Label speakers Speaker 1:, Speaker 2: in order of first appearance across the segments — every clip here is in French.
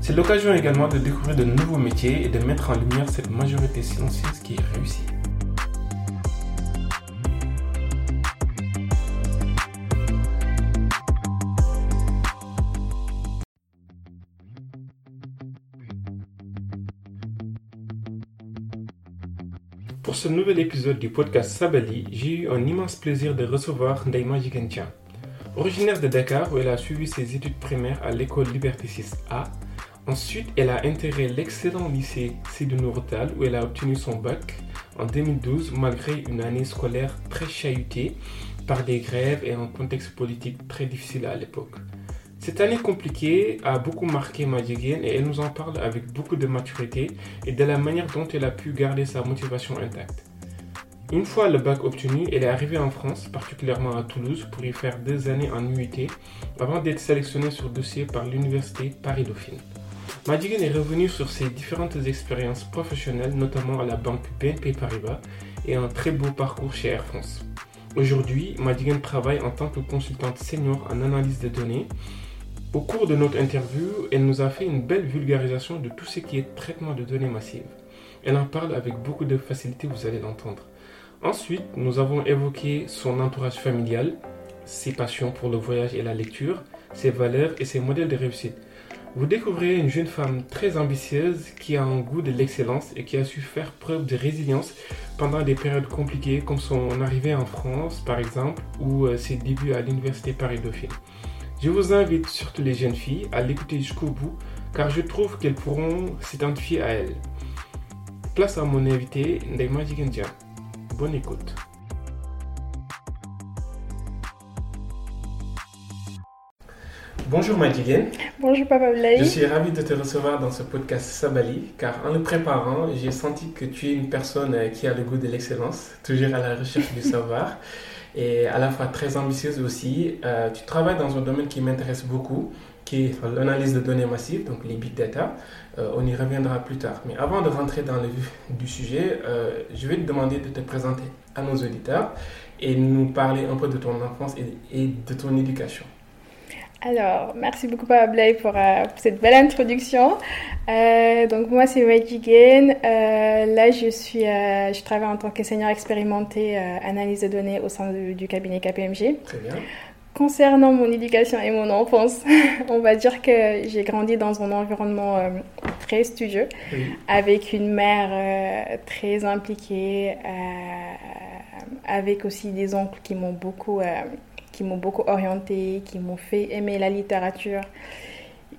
Speaker 1: C'est l'occasion également de découvrir de nouveaux métiers et de mettre en lumière cette majorité silencieuse qui est réussie. Pour ce nouvel épisode du podcast Sabali, j'ai eu un immense plaisir de recevoir Ndaima Jigentia. Originaire de Dakar où elle a suivi ses études primaires à l'école Liberté 6A, ensuite elle a intégré l'excellent lycée Sidou Nourtal où elle a obtenu son bac en 2012 malgré une année scolaire très chahutée par des grèves et un contexte politique très difficile à l'époque. Cette année compliquée a beaucoup marqué Madjigen et elle nous en parle avec beaucoup de maturité et de la manière dont elle a pu garder sa motivation intacte. Une fois le bac obtenu, elle est arrivée en France, particulièrement à Toulouse, pour y faire deux années en UIT avant d'être sélectionnée sur dossier par l'université Paris-Dauphine. Madjigen est revenue sur ses différentes expériences professionnelles, notamment à la banque BNP Paribas et un très beau parcours chez Air France. Aujourd'hui, Madjigen travaille en tant que consultante senior en analyse de données au cours de notre interview, elle nous a fait une belle vulgarisation de tout ce qui est traitement de données massives. Elle en parle avec beaucoup de facilité, vous allez l'entendre. Ensuite, nous avons évoqué son entourage familial, ses passions pour le voyage et la lecture, ses valeurs et ses modèles de réussite. Vous découvrirez une jeune femme très ambitieuse qui a un goût de l'excellence et qui a su faire preuve de résilience pendant des périodes compliquées comme son arrivée en France par exemple ou euh, ses débuts à l'université Paris-Dauphine. Je vous invite, surtout les jeunes filles, à l'écouter jusqu'au bout, car je trouve qu'elles pourront s'identifier à elle. Place à mon invité, Ndema Jigendia. Bonne écoute. Bonjour Madjigen.
Speaker 2: Bonjour Papa Blay.
Speaker 1: Je suis ravi de te recevoir dans ce podcast Sabali, car en le préparant, j'ai senti que tu es une personne qui a le goût de l'excellence, toujours à la recherche du savoir et à la fois très ambitieuse aussi. Euh, tu travailles dans un domaine qui m'intéresse beaucoup, qui est l'analyse de données massives, donc les big data. Euh, on y reviendra plus tard. Mais avant de rentrer dans le vif du sujet, euh, je vais te demander de te présenter à nos auditeurs et nous parler un peu de ton enfance et, et de ton éducation.
Speaker 2: Alors, merci beaucoup Papa Blay pour, euh, pour, cette belle introduction. Euh, donc moi c'est Wajigen. Euh, là je suis, je travaille en tant que senior expérimenté analyse de données au sein de, du cabinet KPMG.
Speaker 1: Très bien.
Speaker 2: Concernant mon éducation et mon enfance, on va dire que j'ai grandi dans un environnement très studieux,
Speaker 1: Oui.
Speaker 2: avec une mère très impliquée, avec aussi des oncles qui m'ont beaucoup qui m'ont beaucoup orienté, qui m'ont fait aimer la littérature,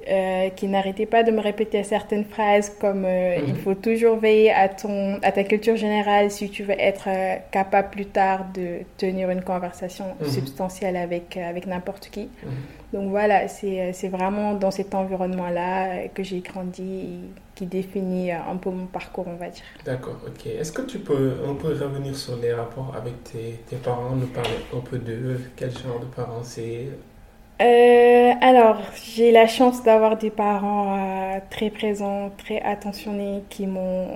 Speaker 2: euh, qui n'arrêtaient pas de me répéter certaines phrases comme euh,
Speaker 1: Mhm.
Speaker 2: il faut toujours veiller à, ton, à ta culture générale si tu veux être euh, capable plus tard de tenir une conversation
Speaker 1: Mhm.
Speaker 2: substantielle avec, avec n'importe qui.
Speaker 1: Mhm.
Speaker 2: Donc voilà, c'est c'est vraiment dans cet environnement-là que j'ai grandi et qui définit un peu mon parcours, on va dire.
Speaker 1: D'accord, ok. Est-ce que tu peux un peu revenir sur les rapports avec tes, tes parents, nous parler un peu d'eux, quel genre de parents c'est
Speaker 2: Euh, alors, j'ai la chance d'avoir des parents euh, très présents, très attentionnés, qui m'ont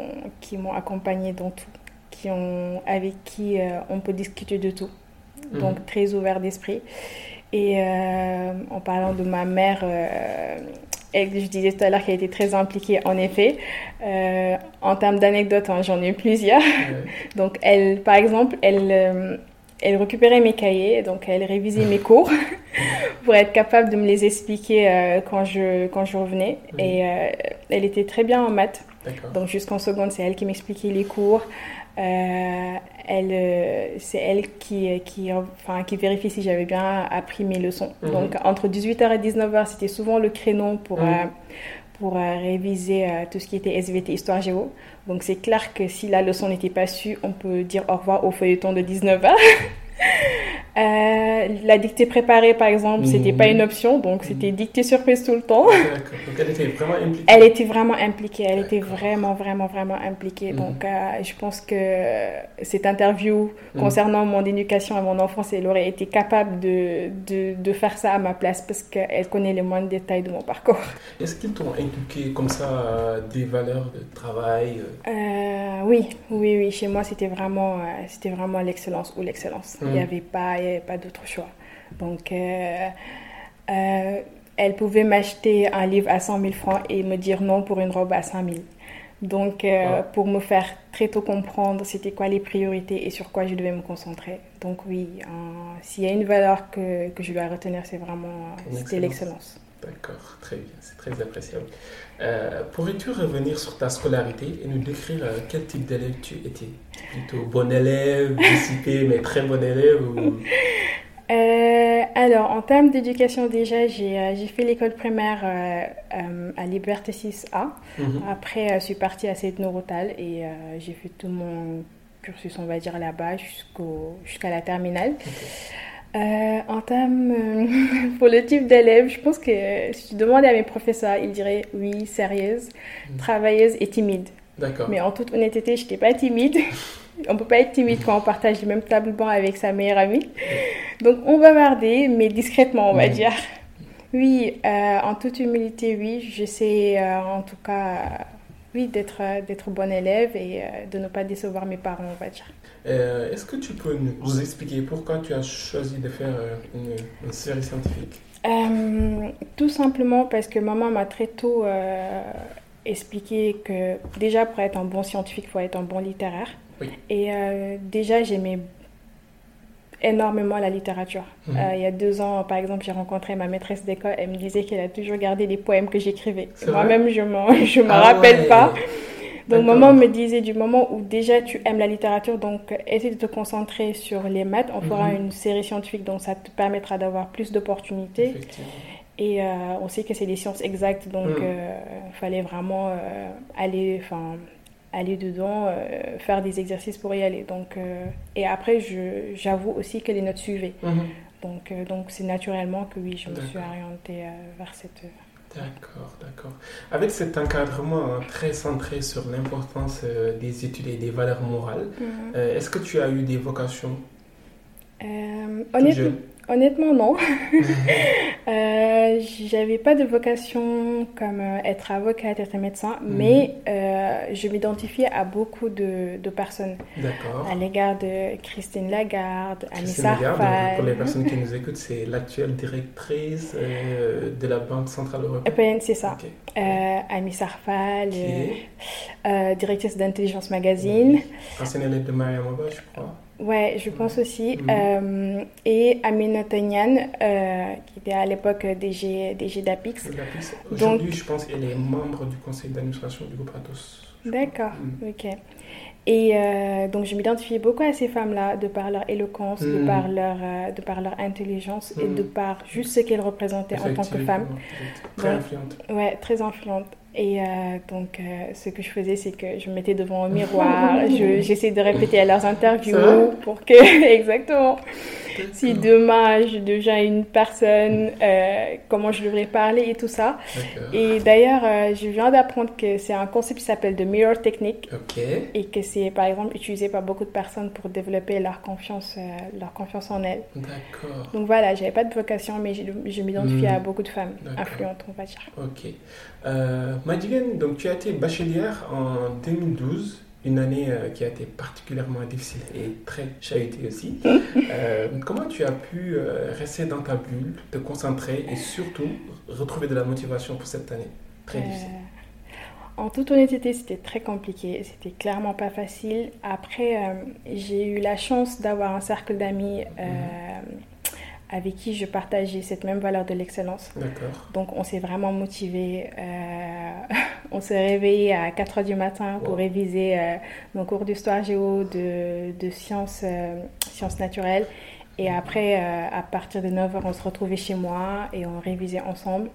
Speaker 2: qui m'ont accompagné dans tout, qui ont avec qui euh, on peut discuter de tout, donc
Speaker 1: Mhm.
Speaker 2: très ouvert d'esprit. Et en parlant de ma mère, je disais tout à l'heure qu'elle était très impliquée, en effet. En termes d'anecdotes, hein, j'en ai plusieurs. Donc, elle, par exemple, elle, elle récupérait mes cahiers, donc elle révisait mes cours pour être capable de me les expliquer euh, quand, je, quand je revenais. Et euh, elle était très bien en maths. Donc jusqu'en seconde, c'est elle qui m'expliquait les cours. Euh, elle, c'est elle qui, qui, enfin, qui vérifie si j'avais bien appris mes leçons. Mhm. Donc entre 18h et 19h, c'était souvent le créneau pour, mhm. Euh, pour réviser tout ce qui était SVT, Histoire Géo. Donc c'est clair que si la leçon n'était pas su, on peut dire au revoir au feuilleton de 19h. Euh, la dictée préparée, par exemple, c'était pas mhm. une option, donc c'était dictée surprise tout le temps.
Speaker 1: Donc elle était vraiment impliquée.
Speaker 2: Elle était vraiment impliquée. Elle était vraiment, vraiment, vraiment impliquée. Mhm. Donc euh, je pense que cette interview mhm. concernant mon éducation et mon enfance, elle aurait été capable de, de, de faire ça à ma place parce qu'elle connaît les moindres détails de mon parcours.
Speaker 1: Est-ce qu'ils t'ont inculqué comme ça euh, des valeurs de travail
Speaker 2: Oui, oui, oui. Chez moi, c'était vraiment, c'était vraiment l'excellence ou l'excellence. Il n'y avait pas n'y avait pas d'autre choix. Donc, euh, euh, elle pouvait m'acheter un livre à 100 000 francs et me dire non pour une robe à 5 000. Donc, euh, pour me faire très tôt comprendre c'était quoi les priorités et sur quoi je devais me concentrer. Donc, oui, s'il y a une valeur que, que je dois retenir, c'est vraiment c'était l'excellence.
Speaker 1: D'accord, très bien, c'est très appréciable. Pourrais-tu revenir sur ta scolarité et nous décrire quel type d'élève tu étais? Plutôt bon élève, dissipé, mais très bon élève ou...
Speaker 2: Euh, alors, en termes d'éducation, déjà, j'ai euh, fait l'école primaire euh, à Liberté 6A. Mhm. Après, je suis partie à Seine Norotal et j'ai fait tout mon cursus, on va dire, là-bas jusqu'à la terminale. En termes, pour le type d'élève, je pense que si tu demandais à mes professeurs, ils diraient oui, sérieuse, mhm. travailleuse et timide. Mais en toute honnêteté, je n'étais pas timide. on peut pas être timide quand on partage le même table banc avec sa meilleure amie. Donc on va marder, mais discrètement, on va dire. Oui, euh, en toute humilité, oui, j'essaie euh, en tout cas, oui, d'être euh, d'être bon élève et de ne pas décevoir mes parents, on va dire.
Speaker 1: Est-ce que tu peux nous expliquer pourquoi tu as choisi de faire une, une série scientifique?
Speaker 2: Tout simplement parce que maman m'a très tôt expliqué que déjà pour être un bon scientifique, il faut être un bon littéraire. Et euh, déjà, j'aimais énormément la littérature. Mhm. Euh, il y a deux ans, par exemple, j'ai rencontré ma maîtresse d'école. Elle me disait qu'elle a toujours gardé les poèmes que j'écrivais. Moi-même, je ne m'en ah rappelle pas. Donc, maman me disait du moment où déjà tu aimes la littérature, donc essaie de te concentrer sur les maths. On fera mhm. une série scientifique, donc ça te permettra d'avoir plus d'opportunités. Et euh, on sait que c'est des sciences exactes, donc il mhm. fallait vraiment aller, enfin, aller dedans, euh, faire des exercices pour y aller. Donc, euh, et après, j'avoue aussi que les notes suivaient. Mhm. Donc, euh, donc c'est naturellement que oui, je me suis orientée vers cette.
Speaker 1: D'accord, d'accord. Avec cet encadrement hein, très centré sur l'importance des études et des valeurs morales, mhm. est-ce que tu as eu des vocations
Speaker 2: honnêtement, Honnêtement, non. euh, J'avais pas de vocation comme euh, être avocate, être médecin, mhm. mais euh, je m'identifiais à beaucoup de, de personnes.
Speaker 1: D'accord.
Speaker 2: À l'égard de Christine Lagarde, Anissa Lagarde,
Speaker 1: pour les personnes qui nous écoutent, c'est l'actuelle directrice euh, de la Banque Centrale Européenne.
Speaker 2: c'est ça. Okay. Sarfal, directrice d'Intelligence Magazine.
Speaker 1: Ancienne élève de Maria Moba, je crois.
Speaker 2: Ouais, je pense aussi. Mhm. Euh, et Amina Tanyan, euh, qui était à l'époque DG, DG d'Apix.
Speaker 1: Aujourd'hui, je pense qu'elle est membre du conseil d'administration du groupe Atos.
Speaker 2: D'accord, mhm. ok. Et euh, donc, je m'identifiais beaucoup à ces femmes-là, de par leur éloquence, de, mhm. par leur, de par leur intelligence et de par juste ce qu'elles représentaient en tant que femmes.
Speaker 1: Très influente.
Speaker 2: Ouais, très influente. Et euh, donc, euh, ce que je faisais, c'est que je me mettais devant un miroir, j'essayais de répéter à leurs interviews pour que, exactement, si demain je deviens une personne, euh, comment je devrais parler et tout ça. Et d'ailleurs, je viens d'apprendre que c'est un concept qui s'appelle de mirror technique et que c'est par exemple utilisé par beaucoup de personnes pour développer leur confiance, leur confiance en elles.
Speaker 1: D'accord.
Speaker 2: Donc voilà, j'avais pas de vocation, mais je, je m'identifiais hmm. à beaucoup de femmes influentes, on va dire.
Speaker 1: Ok. Euh, donc tu as été bachelière en 2012, une année euh, qui a été particulièrement difficile et très chahutée aussi. Euh, comment tu as pu rester dans ta bulle, te concentrer et surtout retrouver de la motivation pour cette année très difficile?
Speaker 2: en toute honnêteté, c'était très compliqué. C'était clairement pas facile. Après, j'ai eu la chance d'avoir un cercle d'amis mhm avec qui je partageais cette même valeur de l'excellence. Donc on s'est vraiment motivé. Euh, on se réveillait à 4 heures du matin pour réviser nos cours d'histoire géo, de, de sciences, sciences naturelles. Et après, à partir de 9 heures, on se retrouvait chez moi et on révisait ensemble.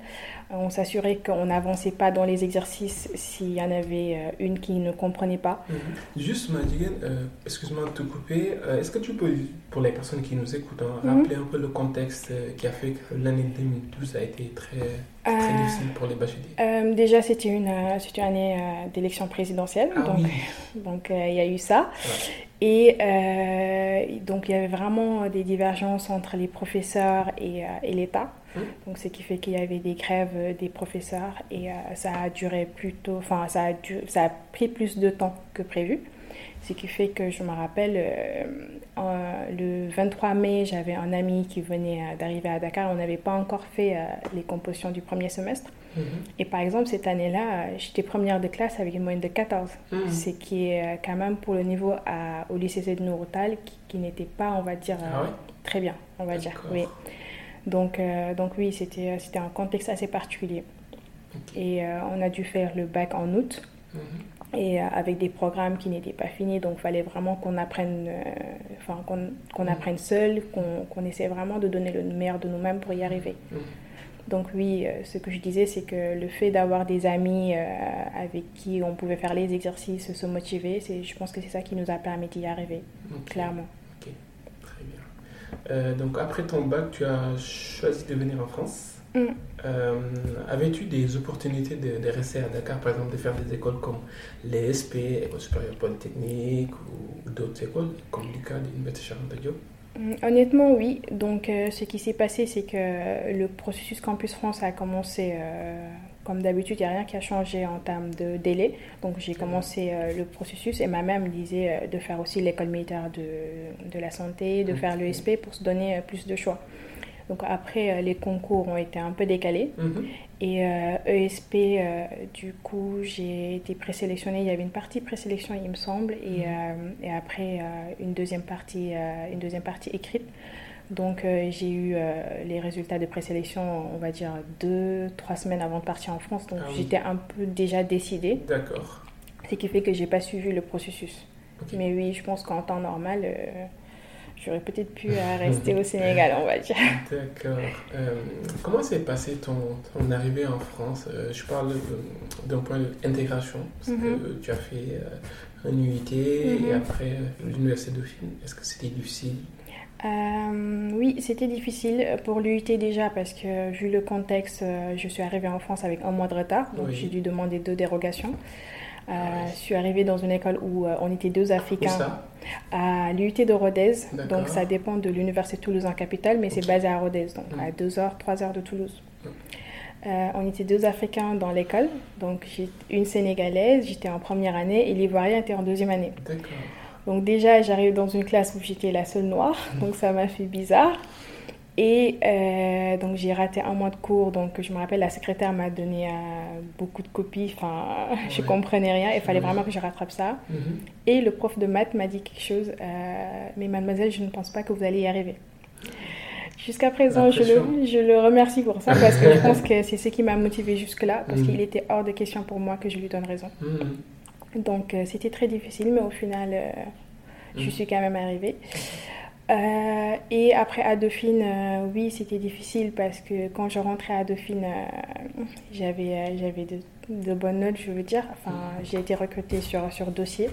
Speaker 2: On s'assurait qu'on n'avançait pas dans les exercices s'il y en avait euh, une qui ne comprenait pas.
Speaker 1: Mhm. Juste, Madigan, euh, excuse-moi de te couper. Euh, est-ce que tu peux, pour les personnes qui nous écoutent, hein, mhm. rappeler un peu le contexte qui a fait que l'année 2012 a été très, très difficile pour les bacheliers?
Speaker 2: Déjà, c'était une, une année d'élection présidentielle. Ah donc, donc il y a eu ça. Et donc, il y avait vraiment des divergences entre les professeurs et, et l'État. Donc, ce qui fait qu'il y avait des grèves euh, des professeurs et euh, ça a duré plutôt, enfin, ça ça a pris plus de temps que prévu. Ce qui fait que je me rappelle, euh, le 23 mai, j'avais un ami qui venait d'arriver à Dakar. On n'avait pas encore fait les compositions du premier semestre. Mhm. Et par exemple, cette année-là, j'étais première de classe avec une moyenne de 14. Mhm. Ce qui est quand même pour le niveau à, au lycée de Nouroutal, qui, n'était pas, on va dire, ah très bien, on va dire. Oui. Donc, euh, donc oui, c'était, un contexte assez particulier. Et euh, on a dû faire le bac en août. Mhm. Et euh, avec des programmes qui n'étaient pas finis, donc il fallait vraiment qu'on apprenne, enfin qu'on, mhm. apprenne seul, qu'on, essaie vraiment de donner le meilleur de nous-mêmes pour y arriver. Mhm. Donc oui, ce que je disais, c'est que le fait d'avoir des amis avec qui on pouvait faire les exercices, se motiver, c'est, je pense que c'est ça qui nous a permis d'y arriver, clairement.
Speaker 1: Euh, donc après ton bac, tu as choisi de venir en France. Mm. Euh, avais-tu des opportunités de, rester à Dakar, par exemple, de faire des écoles comme l'ESP, École supérieure polytechnique, ou, d'autres écoles, comme l'ICA, l'Université Charente Diop?
Speaker 2: mm, Honnêtement, oui. Donc, euh, ce qui s'est passé, c'est que le processus Campus France a commencé comme d'habitude, il n'y a rien qui a changé en termes de délai. Donc j'ai commencé euh, le processus et ma mère me disait euh, de faire aussi l'école militaire de, de, la santé, de faire l'ESP pour se donner euh, plus de choix. Donc après, les concours ont été un peu décalés. Mhm. Et ESP, e du coup, j'ai été présélectionnée. Il y avait une partie présélection, il me semble, et, mhm. et après une, deuxième partie, une deuxième partie écrite. Donc euh, j'ai eu euh, les résultats de présélection, on va dire, deux, trois semaines avant de partir en France. Donc ah j'étais un peu déjà décidée.
Speaker 1: D'accord.
Speaker 2: Ce qui fait que j'ai pas suivi le processus. Mais oui, je pense qu'en temps normal, euh, j'aurais peut-être pu rester au Sénégal, on va dire.
Speaker 1: D'accord. comment s'est passé ton, ton, arrivée en France? Je parle d'un point d'intégration, parce que mhm. tu as fait un UIT et mhm. après l'Université Dauphine. Est-ce que c'était difficile?
Speaker 2: Euh, oui, c'était difficile pour l'UIT déjà parce que vu le contexte, euh, je suis arrivée en France avec un mois de retard, donc j'ai dû demander deux dérogations. Euh, ah je suis arrivée dans une école où on était deux Africains. À l'UIT de Rodez, donc ça dépend de l'université Toulouse en capitale, mais c'est basé à Rodez, donc à 2 heures, 3 heures de Toulouse. on était deux Africains dans l'école, donc une Sénégalaise, j'étais en première année et l'Ivoirien était en deuxième année. Donc déjà, j'arrive dans une classe où j'étais la seule noire, mm. donc ça m'a fait bizarre. Et euh, donc j'ai raté un mois de cours, donc je me rappelle la secrétaire m'a donné euh, beaucoup de copies, enfin je comprenais rien, il fallait vraiment que je rattrape ça. Mm-hmm. Et le prof de maths m'a dit quelque chose, euh, mais mademoiselle, je ne pense pas que vous allez y arriver. Jusqu'à présent, je le, je le, remercie pour ça parce que je pense que c'est ce qui m'a motivé jusque-là, parce qu'il était hors de question pour moi que je lui donne raison. Mm-hmm. Donc c'était très difficile, mais au final, je suis quand même arrivée. Euh, et après à Dauphine, oui, c'était difficile parce que quand je rentrais à Dauphine, j'avais j'avais de, de, bonnes notes, je veux dire. Enfin, mm. j'ai été recrutée sur, sur dossier.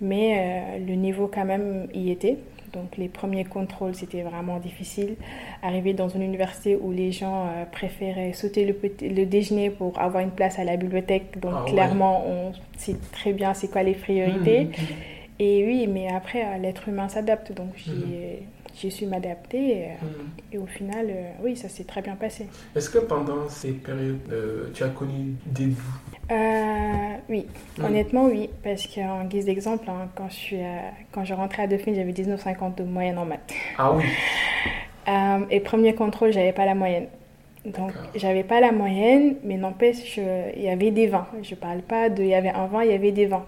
Speaker 2: Mais le niveau quand même y était. Donc les premiers contrôles, c'était vraiment difficile. Arriver dans une université où les gens euh, préféraient sauter le, le, déjeuner pour avoir une place à la bibliothèque. Donc ah clairement, on sait très bien c'est quoi les priorités. Mmh, mmh. Et oui, mais après, euh, l'être humain s'adapte. Donc j'ai mmh. su m'adapter. Euh, et, au final, oui, ça s'est très bien passé.
Speaker 1: Est-ce que pendant ces périodes, tu as connu des
Speaker 2: euh, oui, honnêtement oui, parce qu'en guise d'exemple, hein, quand, je suis, quand je rentrais à Dauphine, j'avais 19,50 de moyenne en maths.
Speaker 1: Ah oui
Speaker 2: euh, Et premier contrôle, j'avais pas la moyenne. Donc j'avais pas la moyenne, mais n'empêche, il y avait des 20. Je parle pas de, il y avait un 20, il y avait des 20.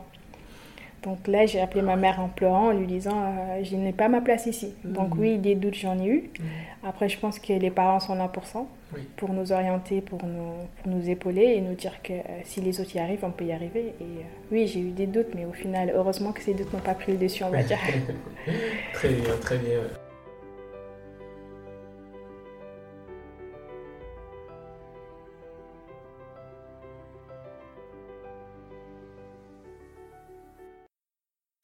Speaker 2: Donc là, j'ai appelé ma mère en pleurant, en lui disant euh, Je n'ai pas ma place ici. Donc, oui, des doutes, j'en ai eu. Après, je pense que les parents sont là pour ça, pour nous orienter, pour nous, pour nous épauler et nous dire que si les autres y arrivent, on peut y arriver. Et oui, j'ai eu des doutes, mais au final, heureusement que ces doutes n'ont pas pris le dessus, on va dire.
Speaker 1: très bien, très bien.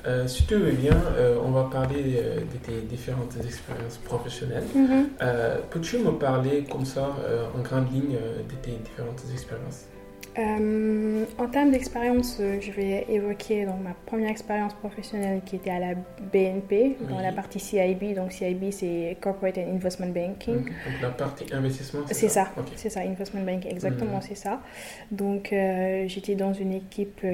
Speaker 1: Euh, si tu veux bien, euh, on va parler euh, de tes différentes expériences professionnelles.
Speaker 2: Mhm.
Speaker 1: Peux-tu me parler comme ça, en grande ligne, de tes différentes expériences?
Speaker 2: Euh, en termes d'expérience, euh, je vais évoquer donc, ma première expérience professionnelle qui était à la BNP, dans la partie CIB. Donc CIB, c'est Corporate and Investment Banking.
Speaker 1: Donc la partie investissement,
Speaker 2: c'est ça. C'est ça, Investment Banking, exactement, mhm. c'est ça. Donc euh, j'étais dans une équipe,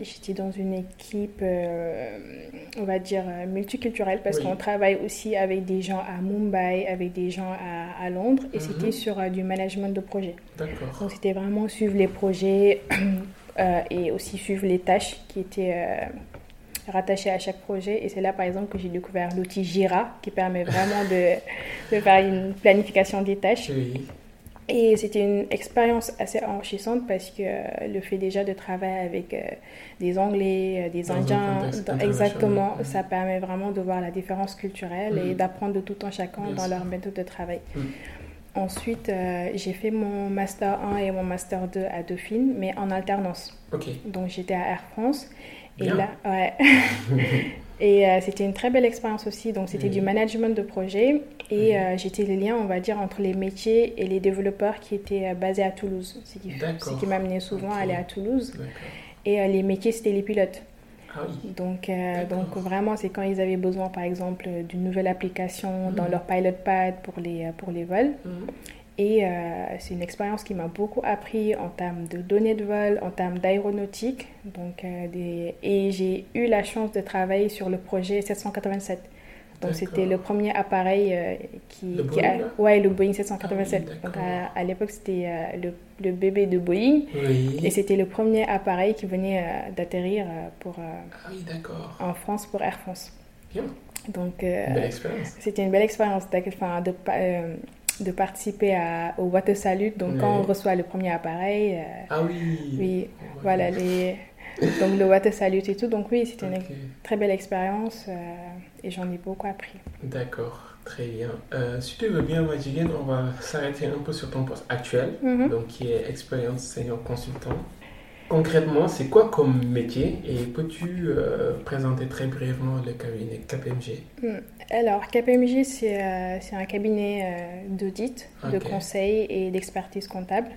Speaker 2: j'étais dans une équipe, on va dire, multiculturelle, parce qu'on travaille aussi avec des gens à Mumbai, avec des gens à, à Londres, et mhm. c'était sur du management de projet.
Speaker 1: D'accord.
Speaker 2: Donc c'était vraiment sur les projets euh, et aussi suivre les tâches qui étaient euh, rattachées à chaque projet. Et c'est là, par exemple, que j'ai découvert l'outil Jira qui permet vraiment de, de, faire une planification des tâches. Et c'était une expérience assez enrichissante parce que euh, le fait déjà de travailler avec des Anglais, des Indiens, exactement, ça permet vraiment de voir la différence culturelle et d'apprendre de tout en chacun dans leur méthode de travail. Ensuite, euh, j'ai fait mon Master 1 et mon Master 2 à Dauphine, mais en alternance. Donc, j'étais à Air France. Et là, ouais. et euh, c'était une très belle expérience aussi. Donc, c'était du management de projet. Et euh, j'étais le lien, on va dire, entre les métiers et les développeurs qui étaient basés à Toulouse. Ce qui, qui m'amenait souvent à aller à Toulouse. Et les métiers, c'était les pilotes.
Speaker 1: Ah
Speaker 2: donc, euh, donc vraiment, c'est quand ils avaient besoin, par exemple, d'une nouvelle application dans mhm. leur pilot pad pour les, euh, pour les vols. Mhm. Et euh, c'est une expérience qui m'a beaucoup appris en termes de données de vol, en termes d'aéronautique. Donc, des... Et j'ai eu la chance de travailler sur le projet 787. Donc c'était le premier appareil euh, qui,
Speaker 1: qui a,
Speaker 2: ouais le Boeing 787. Ah Donc à, l'époque c'était euh, le, le, bébé de Boeing et c'était le premier appareil qui venait euh, d'atterrir pour
Speaker 1: ah
Speaker 2: en France pour Air France.
Speaker 1: Bien.
Speaker 2: Donc
Speaker 1: c'était
Speaker 2: une belle expérience enfin, de, de participer à, au Water Salute. Donc quand on reçoit le premier appareil.
Speaker 1: ah oui.
Speaker 2: Oui, voilà les donc le Water Salute et tout. Donc oui, c'était une très belle expérience et j'en ai beaucoup appris.
Speaker 1: D'accord, très bien. Euh, si tu veux bien, Majigen, on va s'arrêter un peu sur ton poste actuel,
Speaker 2: mhm.
Speaker 1: donc qui est expérience senior consultant. Concrètement, c'est quoi comme métier et peux-tu euh, présenter très brièvement le cabinet KPMG
Speaker 2: hmm. Alors, KPMG, c'est un cabinet d'audit, de conseil et d'expertise comptable.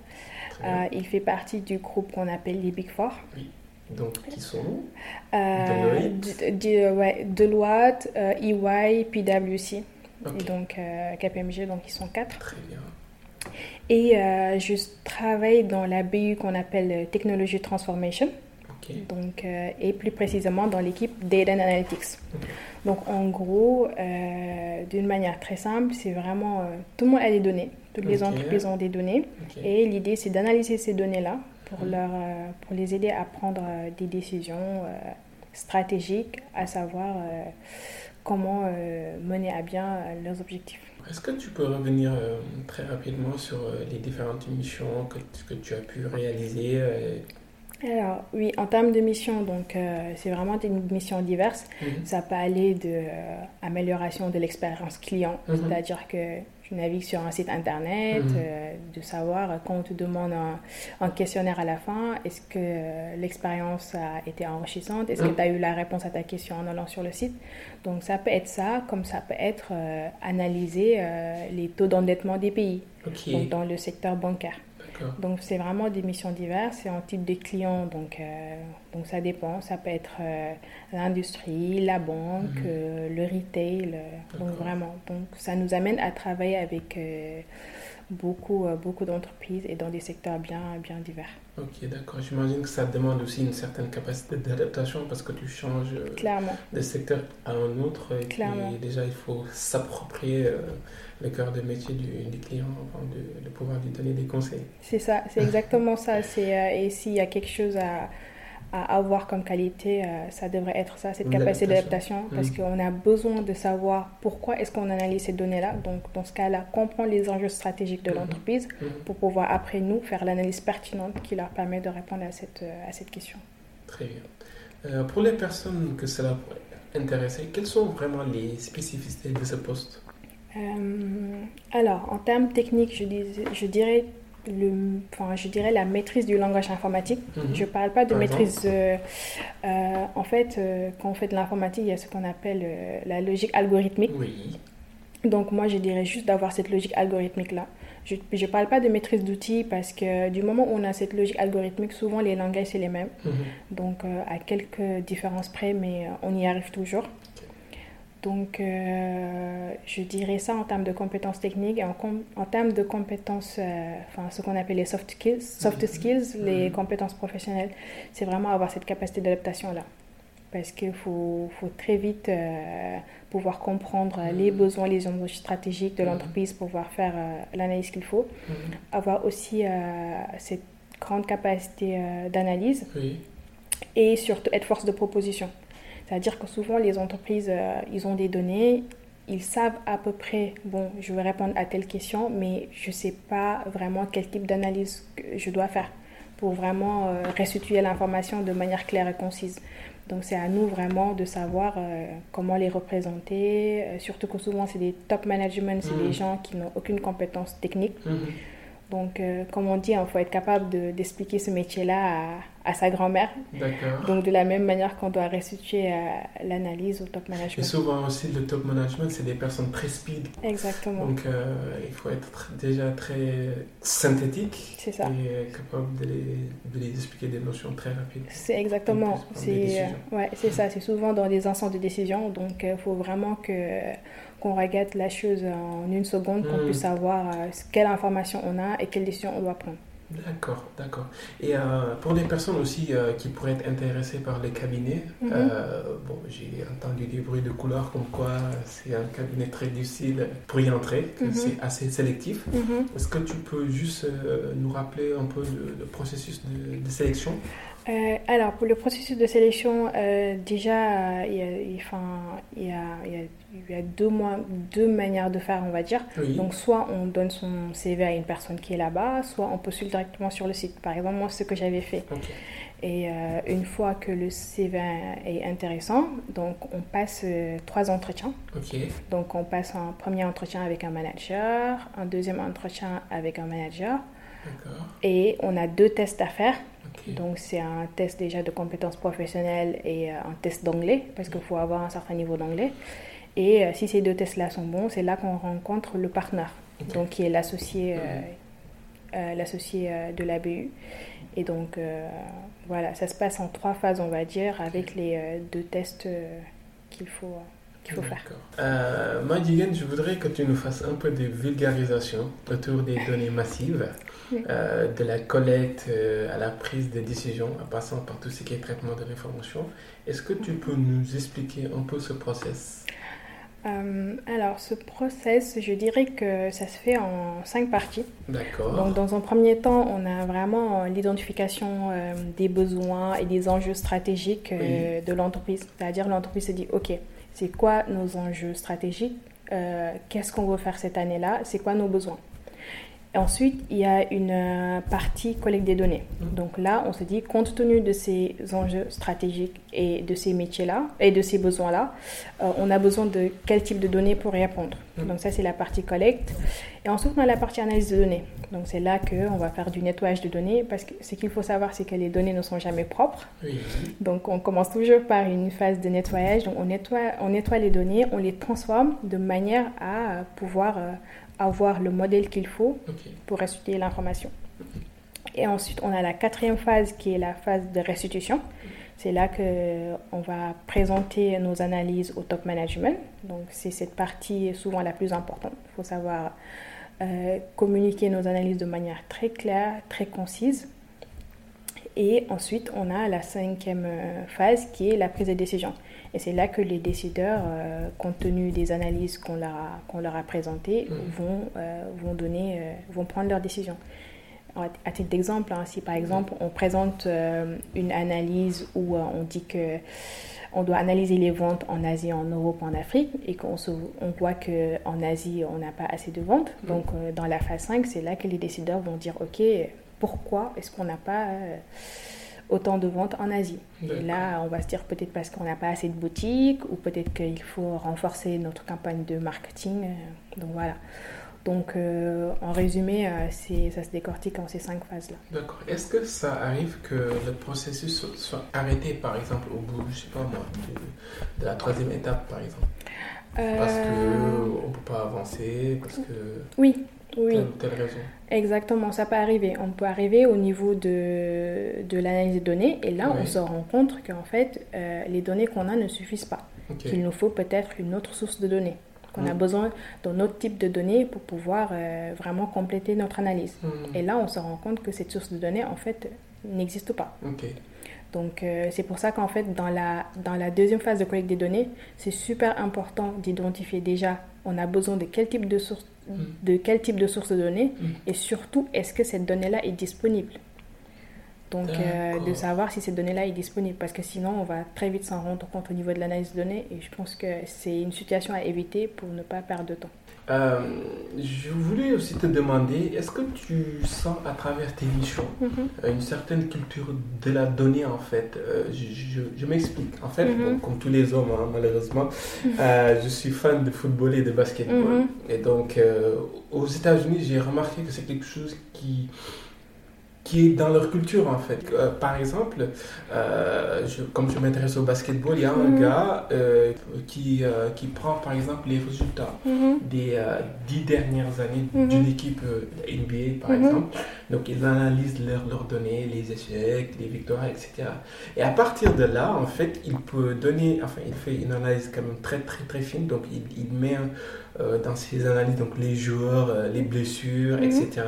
Speaker 2: il fait partie du groupe qu'on appelle les Big Four.
Speaker 1: Oui. Donc, qui sont
Speaker 2: euh, Deloitte, Deloitte euh, EY, PwC. Et donc, euh, KPMG, donc ils sont quatre.
Speaker 1: Très bien.
Speaker 2: Et euh, je travaille dans la BU qu'on appelle Technology Transformation. Donc, et plus précisément dans l'équipe Data Analytics. Donc en gros, d'une manière très simple, c'est vraiment tout le monde a des données. Toutes les entreprises ont des données. Et l'idée, c'est d'analyser ces données-là pour, leur, euh, pour les aider à prendre euh, des décisions euh, stratégiques, à savoir comment mener à bien leurs objectifs.
Speaker 1: Est-ce que tu peux revenir très rapidement sur les différentes missions que, que tu as pu réaliser
Speaker 2: alors oui, en termes de missions, donc c'est vraiment des missions diverses. Mhm. Ça peut aller de amélioration de l'expérience client, mhm. c'est-à-dire que tu navigues sur un site internet, mhm. euh, de savoir quand on te demande un, questionnaire à la fin, est-ce que euh, l'expérience a été enrichissante, est-ce que mhm. tu as eu la réponse à ta question en allant sur le site. Donc ça peut être ça, comme ça peut être euh, analyser les taux d'endettement des pays, dans le secteur bancaire. Donc c'est vraiment des missions diverses, c'est en type de clients, donc, euh, donc ça dépend. Ça peut être euh, l'industrie, la banque, mhm. euh, le retail, donc vraiment. Donc ça nous amène à travailler avec beaucoup, beaucoup d'entreprises et dans des secteurs bien, bien divers.
Speaker 1: Ok, d'accord. J'imagine que ça demande aussi une certaine capacité d'adaptation parce que tu changes de secteur à un autre et
Speaker 2: Clairement.
Speaker 1: déjà il faut s'approprier le cœur de métier du, client, de, pouvoir lui donner des conseils.
Speaker 2: C'est ça, c'est exactement ça. C'est, euh, et s'il y a quelque chose à, à avoir comme qualité, euh, ça devrait être ça, cette capacité d'adaptation, parce mm. qu'on a besoin de savoir pourquoi est-ce qu'on analyse ces données-là. Donc, dans ce cas-là, comprendre les enjeux stratégiques de mm-hmm. l'entreprise mm-hmm. pour pouvoir, après nous, faire l'analyse pertinente qui leur permet de répondre à cette, euh, à cette question.
Speaker 1: Très bien. Euh, pour les personnes que cela pourrait intéresser, quelles sont vraiment les spécificités de ce poste?
Speaker 2: Alors, en termes techniques, je, dis, je dirais le, enfin, je dirais la maîtrise du langage informatique. Mhm. Je ne parle pas de maîtrise. Euh, euh, en fait, euh, quand on fait de l'informatique, il y a ce qu'on appelle la logique algorithmique.
Speaker 1: Oui.
Speaker 2: Donc moi, je dirais juste d'avoir cette logique algorithmique-là. Je ne parle pas de maîtrise d'outils parce que du moment où on a cette logique algorithmique, souvent les langages, c'est les mêmes. Mhm. Donc à quelques différences près, mais on y arrive toujours. Donc, euh, je dirais ça en termes de compétences techniques et en, en termes de compétences, euh, enfin, ce qu'on appelle les soft skills, soft mm-hmm. skills les mm-hmm. compétences professionnelles, c'est vraiment avoir cette capacité d'adaptation-là. Parce qu'il faut, faut, très vite euh, pouvoir comprendre les mm-hmm. besoins, les enjeux stratégiques de l'entreprise, pouvoir faire l'analyse qu'il faut. Avoir aussi cette grande capacité d'analyse et surtout être force de proposition. C'est-à-dire que souvent, les entreprises, euh, ils ont des données, ils savent à peu près, bon, je vais répondre à telle question, mais je ne sais pas vraiment quel type d'analyse je dois faire pour vraiment euh, restituer l'information de manière claire et concise. Donc c'est à nous vraiment de savoir euh, comment les représenter, surtout que souvent c'est des top management, c'est des mmh. gens qui n'ont aucune compétence technique. Mmh. Donc, comme on dit, il faut être capable d'expliquer ce métier-là à, à sa grand-mère. Donc de la même manière qu'on doit restituer euh, l'analyse au top management.
Speaker 1: Et souvent aussi le top management, c'est des personnes très speed.
Speaker 2: Exactement.
Speaker 1: Donc euh, il faut être déjà très synthétique.
Speaker 2: C'est ça.
Speaker 1: Et capable de les, de les, expliquer des notions très rapides.
Speaker 2: C'est exactement. C'est euh, ouais, c'est ça. C'est souvent dans des instants de décision. Donc il faut vraiment que qu'on regarde la chose en une seconde, qu'on hmm. puisse savoir quelle information on a et quelle décision on doit prendre.
Speaker 1: D'accord, d'accord. Et euh, pour les personnes aussi euh, qui pourraient être intéressées par les cabinets, mhm. euh, bon, j'ai entendu des bruits de couleurs comme quoi c'est un cabinet très difficile pour y entrer, que mhm. c'est assez sélectif. Mhm. Est-ce que tu peux juste nous rappeler un peu le, processus de, sélection?
Speaker 2: Alors, pour le processus de sélection, déjà, il y, a, il, y a, y y deux, mois, deux manières de faire, on va dire. Donc, soit on donne son CV à une personne qui est là-bas, soit on postule directement sur le site. Par exemple, moi, c'est ce que j'avais fait. Et euh, une fois que le CV est intéressant, donc on passe euh, trois entretiens. Donc, on passe un premier entretien avec un manager, un deuxième entretien avec un manager. Et on a deux tests à faire. Donc, c'est un test déjà de compétences professionnelles et euh, un test d'anglais, parce qu'il faut avoir un certain niveau d'anglais. Et euh, si ces deux tests-là sont bons, c'est là qu'on rencontre le partenaire, donc qui est l'associé, euh, euh, l'associé de la BU. Et donc voilà, ça se passe en trois phases, on va dire, avec les deux tests qu'il faut qu'il faut faire.
Speaker 1: Euh, je voudrais que tu nous fasses un peu de vulgarisation autour des données massives, de la collecte à la prise de décision, en passant par tout ce qui est traitement de l'information. Est-ce que tu peux nous expliquer un peu ce process?
Speaker 2: Euh, alors, ce process, je dirais que ça se fait en cinq parties.
Speaker 1: D'accord.
Speaker 2: Donc, dans un premier temps, on a vraiment l'identification euh, des besoins et des enjeux stratégiques euh, de l'entreprise. C'est-à-dire, l'entreprise se dit, OK, c'est quoi nos enjeux stratégiques Qu'est-ce qu'on veut faire cette année-là C'est quoi nos besoins Ensuite, il y a une euh, partie collecte des données. Mm. Donc là, on se dit, compte tenu de ces enjeux stratégiques et de ces métiers-là et de ces besoins-là, euh, on a besoin de quel type de données pour répondre. Donc ça, c'est la partie collecte. Et ensuite, on a la partie analyse de données. Donc c'est là qu'on va faire du nettoyage de données parce que ce qu'il faut savoir, c'est que les données ne sont jamais propres. Donc on commence toujours par une phase de nettoyage. Donc on nettoie, on nettoie les données, on les transforme de manière à pouvoir euh, avoir le modèle qu'il faut pour restituer l'information. Et ensuite, on a la quatrième phase qui est la phase de restitution. C'est là qu'on va présenter nos analyses au top management. Donc, c'est cette partie souvent la plus importante. Il faut savoir euh, communiquer nos analyses de manière très claire, très concise. Et ensuite, on a la cinquième euh, phase qui est la prise de décision. Et c'est là que les décideurs, euh, compte tenu des analyses qu'on leur, a, qu'on leur a présentées, mmh. vont, euh, vont, donner, vont prendre leurs décisions. À titre d'exemple, hein, si par exemple on présente une analyse où on dit que on doit analyser les ventes en Asie, en Europe, en Afrique, et qu'on on voit qu'en Asie, on n'a pas assez de ventes. Mm. Donc, euh, dans la phase 5, c'est là que les décideurs vont dire, OK, pourquoi est-ce qu'on n'a pas euh, autant de ventes en Asie? Et là, on va se dire peut-être parce qu'on n'a pas assez de boutiques, ou peut-être qu'il faut renforcer notre campagne de marketing. Euh, donc, voilà. Donc, euh, en résumé, euh, ça se décortique en ces cinq phases-là.
Speaker 1: D'accord. Est-ce que ça arrive que le processus soit arrêté, par exemple, au bout, je sais pas moi, de, la troisième étape, par exemple? Parce qu'on euh, ne peut pas avancer, parce que...
Speaker 2: Oui, oui.
Speaker 1: Telle, raison.
Speaker 2: Exactement, ça peut arriver. On peut arriver au niveau de, de l'analyse des données, et là, on se rend compte qu'en fait, les données qu'on a ne suffisent pas. Qu'il nous faut peut-être une autre source de données qu'on a mm. besoin d'un autre type de données pour pouvoir euh, vraiment compléter notre analyse. Mm. Et là, on se rend compte que cette source de données, en fait, n'existe pas. Donc, euh, c'est pour ça qu'en fait, dans la, dans la deuxième phase de collecte des données, c'est super important d'identifier déjà, on a besoin de quel type de source, mm. de, quel type de, source de données et surtout, est-ce que cette donnée-là est disponible? Donc, euh, de savoir si cette donnée-là est disponible, parce que sinon, on va très vite s'en rendre compte au niveau de l'analyse de données, et je pense que c'est une situation à éviter pour ne pas perdre de temps.
Speaker 1: Euh, je voulais aussi te demander, est-ce que tu sens à travers tes missions mm-hmm. une certaine culture de la donnée en fait? Euh, Je, m'explique. En fait, mm-hmm. comme tous les hommes, hein, malheureusement, mm-hmm. je suis fan de football et de basketball. Et donc, aux États-Unis, j'ai remarqué que c'est quelque chose qui qui est dans leur culture en fait. Euh, par exemple, euh, je, comme je m'intéresse au basketball, il y a un mhm. gars euh, qui, qui prend par exemple les résultats mhm. des dix dernières années mhm. d'une équipe NBA par exemple. Donc ils analysent leurs données, les échecs, les victoires, etc. Et à partir de là, en fait, il peut donner, enfin il fait une analyse quand même très très très fine. Donc il, il met dans ses analyses donc les joueurs, les blessures, etc.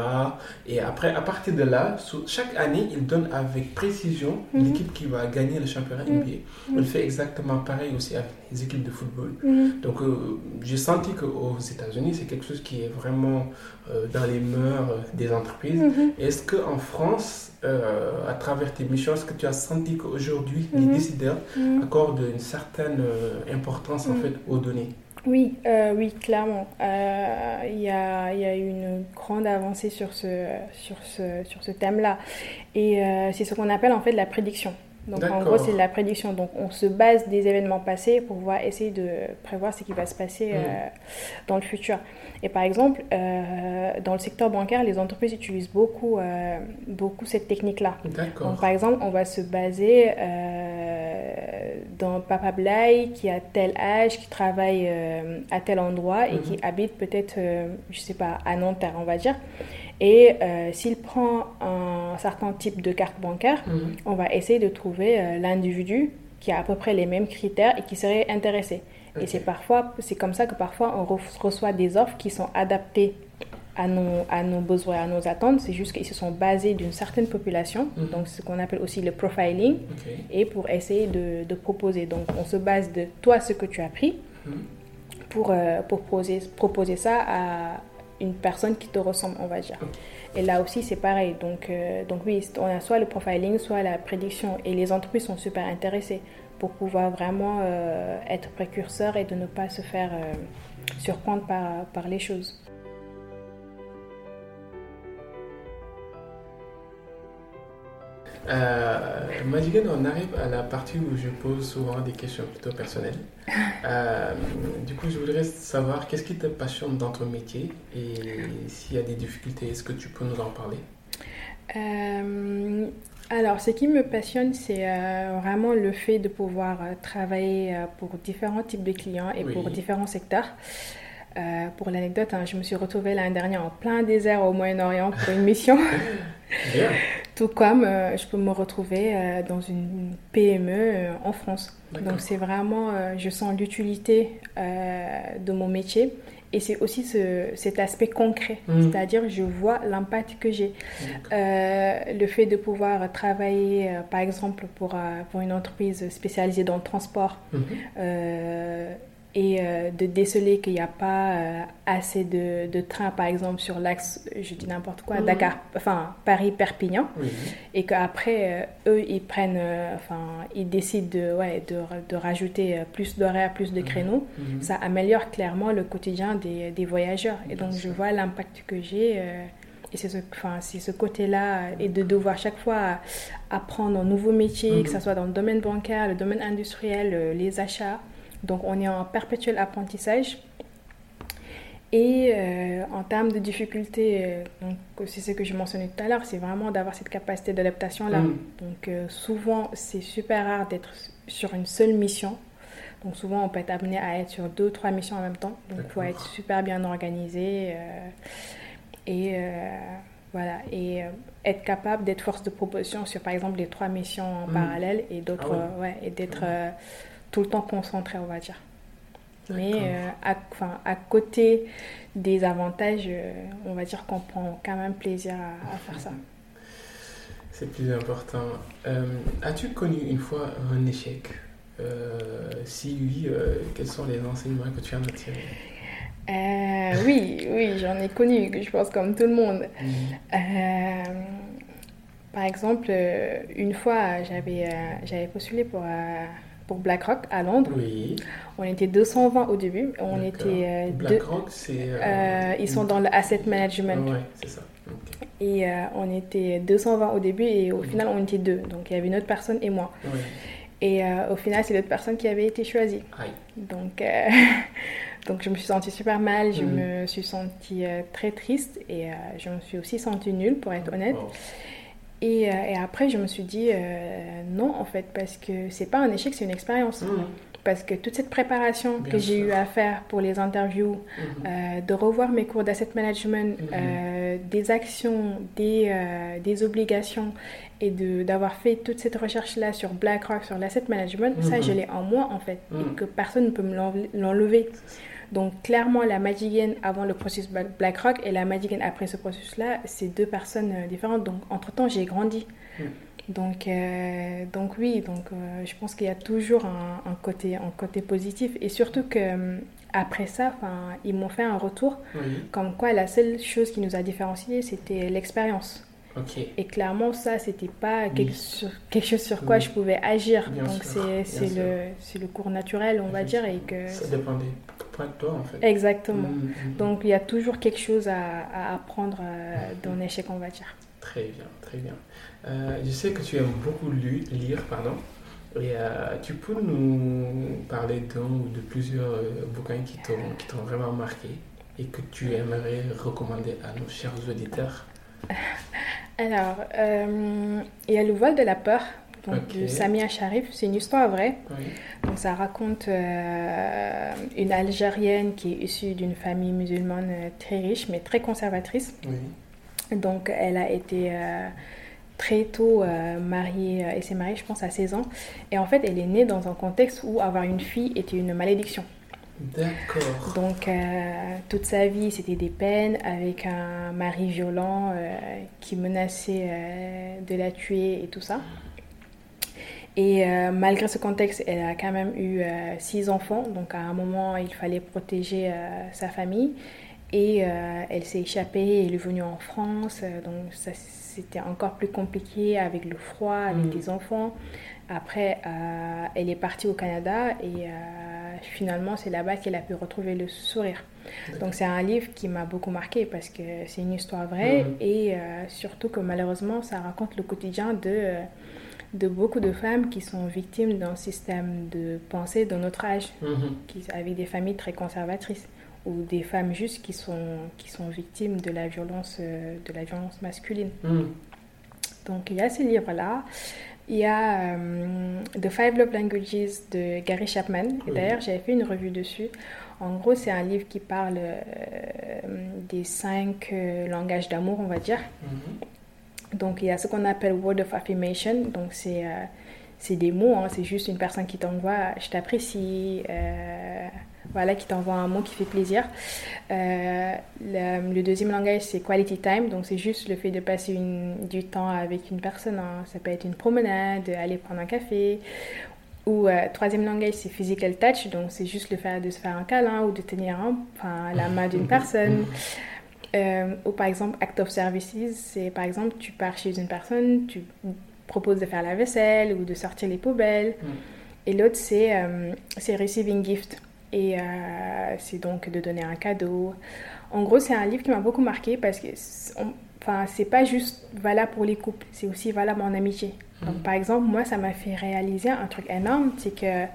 Speaker 1: Et après, à partir de là, chaque année, il donne avec précision mhm. l'équipe qui va gagner le championnat NBA. Mhm. Il fait exactement pareil aussi avec les équipes de football. Mhm. Donc, euh, j'ai senti qu'aux États-Unis, c'est quelque chose qui est vraiment euh, dans les mœurs des entreprises. Est-ce qu'en France, euh, à travers tes missions, est-ce que tu as senti qu'aujourd'hui, les décideurs accordent une certaine importance en fait aux données?
Speaker 2: Oui, euh, oui, clairement. Euh, il y, a, y, a, eu une grande avancée sur ce, sur ce, sur ce thème-là. Et euh, c'est ce qu'on appelle en fait la prédiction. Donc en gros, c'est la prédiction. Donc on se base des événements passés pour pouvoir essayer de prévoir ce qui va se passer mm. dans le futur. Et par exemple, dans le secteur bancaire, les entreprises utilisent beaucoup, beaucoup cette technique-là. Donc par exemple, on va se baser dans Papa Blay qui a tel âge, qui travaille euh, à tel endroit et qui mhm. habite peut-être, euh, je sais pas, à Nanterre, on va dire. Et euh, s'il prend un certain type de carte bancaire, mhm. on va essayer de trouver l'individu qui a à peu près les mêmes critères et qui serait intéressé. Et c'est parfois, c'est comme ça que parfois on reçoit des offres qui sont adaptées à nos, à nos besoins, à nos attentes. C'est juste qu'ils se sont basés d'une certaine population, mhm. donc ce qu'on appelle aussi le profiling, et pour essayer de, de, proposer. Donc on se base de toi, ce que tu as pris, mhm. pour, euh, pour proposer, proposer ça à une personne qui te ressemble, on va dire. Et là aussi, c'est pareil. Donc, euh, donc oui, on a soit le profiling, soit la prédiction. Et les entreprises sont super intéressées pour pouvoir vraiment euh, être précurseurs et de ne pas se faire surprendre par, par les choses.
Speaker 1: Euh, on arrive à la partie où je pose souvent des questions plutôt personnelles. Euh, du coup, je voudrais savoir qu'est-ce qui te passionne dans ton métier et s'il y a des difficultés, est-ce que tu peux nous en parler?
Speaker 2: Euh, alors, ce qui me passionne, c'est euh, vraiment le fait de pouvoir travailler pour différents types de clients et pour différents secteurs. pour l'anecdote, hein, je me suis retrouvée l'année dernière en plein désert au Moyen-Orient pour une mission. Tout comme euh, je peux me retrouver euh, dans une PME euh, en France. Donc c'est vraiment, je sens l'utilité de mon métier et c'est aussi ce, cet aspect concret, mmh. c'est-à-dire je vois l'impact que j'ai. le fait de pouvoir travailler, par exemple, pour, pour une entreprise spécialisée dans le transport, mmh. Et euh, de déceler qu'il n'y a pas euh, assez de, de trains, par exemple, sur l'axe, je dis n'importe quoi,
Speaker 1: Mhm.
Speaker 2: Dakar, enfin Paris-Perpignan,
Speaker 1: Oui.
Speaker 2: et qu'après, euh, eux, ils prennent, euh, enfin, ils décident de, ouais, de, de rajouter plus d'horaires, plus de
Speaker 1: Mhm.
Speaker 2: créneaux,
Speaker 1: Mhm.
Speaker 2: ça améliore clairement le quotidien des, des voyageurs. Et donc, je vois l'impact que j'ai. et c'est ce, ce côté-là, et de devoir chaque fois apprendre un nouveau métier,
Speaker 1: Mhm.
Speaker 2: que ce soit dans le domaine bancaire, le domaine industriel, les achats. Donc, on est en perpétuel apprentissage. Et euh, en termes de difficultés, euh, donc c'est ce que je mentionnais tout à l'heure, c'est vraiment d'avoir cette capacité d'adaptation-là.
Speaker 1: Mhm.
Speaker 2: Donc euh, souvent, c'est super rare d'être sur une seule mission. Donc souvent, on peut être amené à être sur deux, trois missions en même temps. Donc il faut être super bien organisé. et voilà. Et être capable d'être force de proposition sur, par exemple, les trois missions en
Speaker 1: Mhm.
Speaker 2: parallèle et d'autres,
Speaker 1: Ah ouais.
Speaker 2: ouais, et d'être. Tout le temps concentré, on va dire. Mais euh, à, côté des avantages, euh, on va dire qu'on prend quand même plaisir à, à faire ça.
Speaker 1: C'est plus important. Euh, As-tu connu une fois un échec? Si oui, quels sont les enseignements que tu en as tirés
Speaker 2: oui, oui, j'en ai connu, je pense comme tout le monde. Euh, par exemple, une fois, j'avais postulé pour, pour BlackRock à Londres.
Speaker 1: Oui.
Speaker 2: On était 220 au début. On était euh,
Speaker 1: BlackRock, c'est. euh,
Speaker 2: euh, ils sont dans le asset
Speaker 1: Ah
Speaker 2: management.
Speaker 1: ouais, c'est ça.
Speaker 2: Et on était 220 au début et au final, on était deux. Donc il y avait une autre personne et moi.
Speaker 1: Ouais.
Speaker 2: Et euh, au final, c'est l'autre personne qui avait été choisie.
Speaker 1: Aïe.
Speaker 2: Donc, euh, donc je me suis sentie super mal, je
Speaker 1: Mhm.
Speaker 2: me suis sentie euh, très triste et je me suis aussi sentie nulle, pour être honnête.
Speaker 1: Wow.
Speaker 2: Et, euh, et après, je me suis dit euh, non, en fait, parce que c'est pas un échec, c'est une expérience.
Speaker 1: Mhm.
Speaker 2: Parce que toute cette préparation
Speaker 1: Bien
Speaker 2: que j'ai eu à faire pour les interviews,
Speaker 1: Mhm.
Speaker 2: euh, de revoir mes cours d'asset management,
Speaker 1: Mhm.
Speaker 2: euh, des actions, des, des obligations, et d'avoir fait toute cette recherche-là sur BlackRock, sur l'asset management, ça,
Speaker 1: Mhm.
Speaker 2: je l'ai en moi, en fait, et que personne ne peut me l'enle- l'enlever. Donc, clairement, la Magigan avant le processus Bla- BlackRock et la Magigan après ce processus-là, c'est deux personnes euh, différentes. Donc, entre-temps, j'ai grandi.
Speaker 1: Mhm.
Speaker 2: Donc, euh, donc oui, donc, euh, je pense qu'il y a toujours un, un côté, un côté positif. Et surtout que après ça, ils m'ont fait un retour comme quoi la seule chose qui nous a différenciés, c'était l'expérience. Et clairement, ça, c'était pas quelque,
Speaker 1: Oui.
Speaker 2: sur- quelque chose sur quoi
Speaker 1: Oui.
Speaker 2: je pouvais agir.
Speaker 1: Bien
Speaker 2: Donc, c'est le, le cours naturel, on va dire. Et que...
Speaker 1: Ça dépendait pas de toi en fait.
Speaker 2: Exactement.
Speaker 1: Mhm, mhm.
Speaker 2: Donc, il y a toujours quelque chose à, à apprendre euh, d'un échec, on va dire.
Speaker 1: Très bien, très bien. Euh, je sais que tu aimes beaucoup lu- lire, pardon. Et euh, tu peux nous parler d'un ou de plusieurs euh, bouquins qui t'ont vraiment marqué et que tu aimerais recommander à nos chers auditeurs?
Speaker 2: Alors, euh, il y a Le vol de la peur, donc de Samia Sharif. C'est une histoire vraie.
Speaker 1: Oui.
Speaker 2: Donc, ça raconte euh, une Algérienne qui est issue d'une famille musulmane euh, très riche, mais très conservatrice.
Speaker 1: Oui.
Speaker 2: Donc, elle a été euh, très tôt euh, mariée, elle s'est mariée, je pense, à 16 ans. Et en fait, elle est née dans un contexte où avoir une fille était une malédiction.
Speaker 1: D'accord.
Speaker 2: Donc, euh, toute sa vie, c'était des peines avec un mari violent euh, qui menaçait euh, de la tuer et tout ça. Et malgré ce contexte, elle a quand même eu six enfants. Donc, à un moment, il fallait protéger sa famille. Et elle s'est échappée, elle est venue en France. donc, ça, c'était encore plus compliqué avec le froid, avec
Speaker 1: Mhm.
Speaker 2: des enfants. Après, elle est partie au Canada et finalement, c'est là-bas qu'elle a pu retrouver le sourire. Donc, c'est un livre qui m'a beaucoup marqué parce que c'est une histoire vraie
Speaker 1: Mhm.
Speaker 2: et euh, surtout que malheureusement, ça raconte le quotidien de, euh, de beaucoup de femmes qui sont victimes d'un système de pensée de notre âge,
Speaker 1: Mhm.
Speaker 2: qui, avec des familles très conservatrices ou des femmes juste qui sont, qui sont victimes de la violence, euh, de la violence masculine.
Speaker 1: Mhm.
Speaker 2: Donc il y a ce livre-là. Il y a euh, The Five Love Languages de Gary Chapman. Et. D'ailleurs, j'avais fait une revue dessus. En gros, c'est un livre qui parle euh, des cinq euh, langages d'amour, on va dire.
Speaker 1: Mhm.
Speaker 2: Donc il y a ce qu'on appelle Word of Affirmation. Donc c'est c'est des mots, hein. c'est juste une personne qui t'envoie je t'apprécie, voilà, qui t'envoie un mot qui fait plaisir. Euh, le, le deuxième langage c'est Quality Time, donc c'est juste le fait de passer une- du temps avec une personne. hein. Ça peut être une promenade, aller prendre un café. Ou troisième langage, c'est physical touch, donc c'est juste le fait de se faire un câlin ou de tenir enfin, la main d'une personne. ou par exemple, act of services, c'est par exemple, tu pars chez une personne, tu proposes de faire la vaisselle ou de sortir les poubelles. Mm. Et l'autre, c'est c'est receiving gift. Et c'est donc de donner un cadeau. En gros, c'est un livre qui m'a beaucoup marqué parce que enfin, c'est pas juste valable pour les couples, c'est aussi valable en amitié. Donc, par exemple, moi, ça m'a fait réaliser un truc énorme, c'est que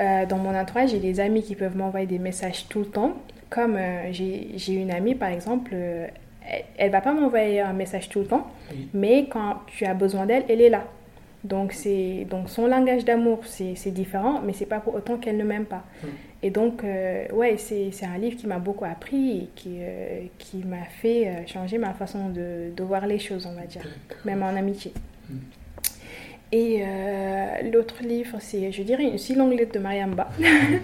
Speaker 2: euh, dans mon entourage, j'ai des amis qui peuvent m'envoyer des messages tout le temps. Comme euh, j'ai une amie, par exemple, euh, elle, ne va pas m'envoyer un message tout le temps, mais quand tu as besoin d'elle, elle est là. Donc, c'est donc son langage d'amour, c'est différent, mais c'est pas pour autant qu'elle ne m'aime pas. Mm. Et donc, ouais, c'est un livre qui m'a beaucoup appris et qui, qui m'a fait changer ma façon de, de, voir les choses, on va dire, même en amitié. Mm. Et euh, l'autre livre, c'est, je dirais, une si de Mariamba.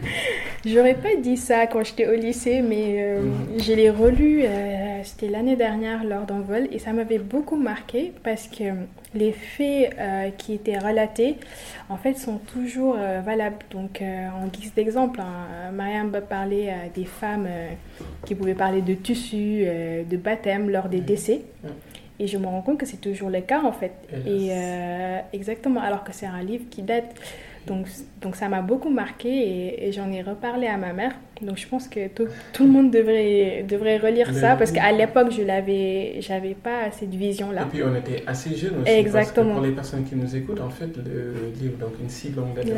Speaker 2: J'aurais pas dit ça quand j'étais au lycée, mais euh, mhm. je l'ai relu, euh, c'était l'année dernière lors d'un vol, et ça m'avait beaucoup marqué parce que les faits qui étaient relatés, en fait, sont toujours valables. Donc, en guise d'exemple, hein, Mariamba parlait des femmes qui pouvaient parler de tissu, de baptême lors des décès. Et je me rends compte que c'est toujours le cas en fait. Et euh, exactement, alors que c'est un livre qui date donc, donc ça m'a beaucoup marqué et, j'en ai reparlé à ma mère. Donc je pense que tout, tout le monde devrait, devrait relire ça parce qu'à l'époque, je n'avais j'avais pas cette vision-là.
Speaker 1: Et puis on était assez jeunes aussi. Exactement. pour les personnes qui nous écoutent, en fait, le livre, donc une si longue lettre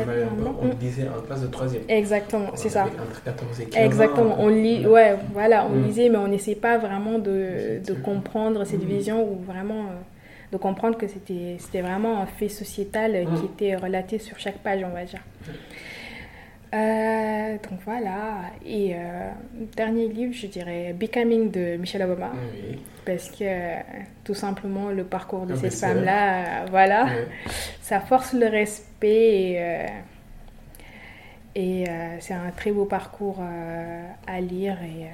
Speaker 1: on le lisait en classe de troisième.
Speaker 2: Exactement, c'est ça.
Speaker 1: Entre 14 et 15
Speaker 2: Exactement, on lit, ouais, voilà, on mm. lisait, mais on n'essayait pas vraiment de, de comprendre cette mm. vision ou vraiment... Euh, de comprendre que c'était vraiment un fait sociétal qui mm. était relaté sur chaque page, on va dire. Euh, donc voilà. Et euh, dernier livre, je dirais Becoming de Michelle Obama. Parce que tout simplement, le parcours de ah, cette femme-là, voilà, ça force le respect et, et c'est un très beau parcours à lire. Et,